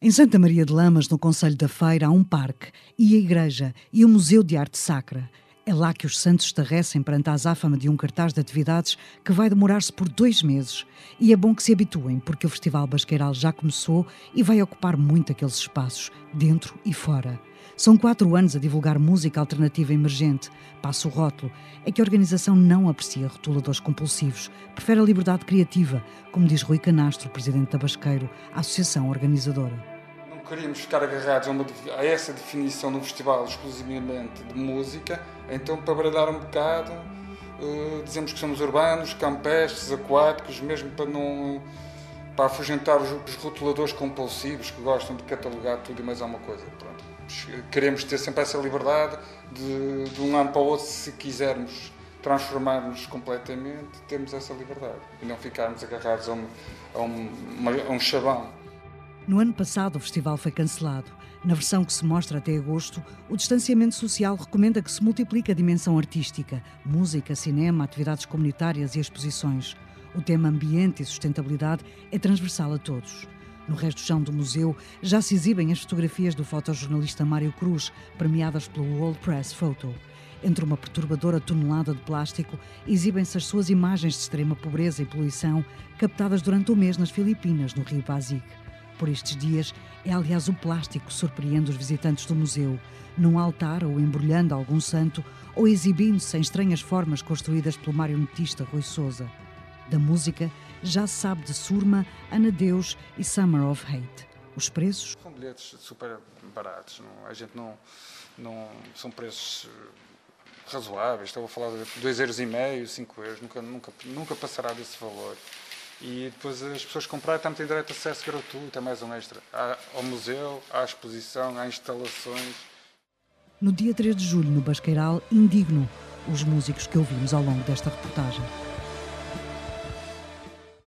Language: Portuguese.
Em Santa Maria de Lamas, no Conselho da Feira, há um parque e a igreja e o Museu de Arte Sacra. É lá que os santos estarrecem perante a azáfama de um cartaz de atividades que vai demorar-se por dois meses. E é bom que se habituem, porque o Festival Basqueiral já começou e vai ocupar muito aqueles espaços, dentro e fora. São quatro anos a divulgar música alternativa emergente. Passa o rótulo. É que a organização não aprecia rotuladores compulsivos, prefere a liberdade criativa, como diz Rui Canastro, presidente da Basqueiro, a associação organizadora queríamos ficar agarrados a, uma, a, essa definição no festival exclusivamente de música, então para bradar um bocado, uh, dizemos que somos urbanos, campestres, aquáticos, mesmo para não para afugentar os, os rotuladores compulsivos que gostam de catalogar tudo e mais alguma coisa. Pronto. Queremos ter sempre essa liberdade de, de um ano para o outro, se quisermos transformar-nos completamente, temos essa liberdade e não ficarmos agarrados a a um, a um chavão. No ano passado, o festival foi cancelado. Na versão que se mostra até agosto, o distanciamento social recomenda que se multiplique a dimensão artística, música, cinema, atividades comunitárias e exposições. O tema ambiente e sustentabilidade é transversal a todos. No resto do chão do museu já se exibem as fotografias do fotojornalista Mário Cruz, premiadas pelo World Press Photo. Entre uma perturbadora tonelada de plástico, exibem-se as suas imagens de extrema pobreza e poluição, captadas durante o mês nas Filipinas, no Rio Pasig. Por estes dias, é aliás o plástico que surpreende os visitantes do museu, num altar ou embrulhando algum santo ou exibindo-se em estranhas formas construídas pelo marionetista Rui Souza. Da música, já sabe de Surma, Ana Deus e Summer of Hate. Os preços? São bilhetes super baratos, não? a gente não, não. São preços eh, razoáveis, estou a falar de 2,5 euros, 5 euros, nunca, nunca, nunca passará desse valor. E depois as pessoas comprarem também têm direito a acesso gratuito, é mais um extra. ao museu, à exposição, às instalações. No dia 3 de julho, no Basqueiral, indigno os músicos que ouvimos ao longo desta reportagem.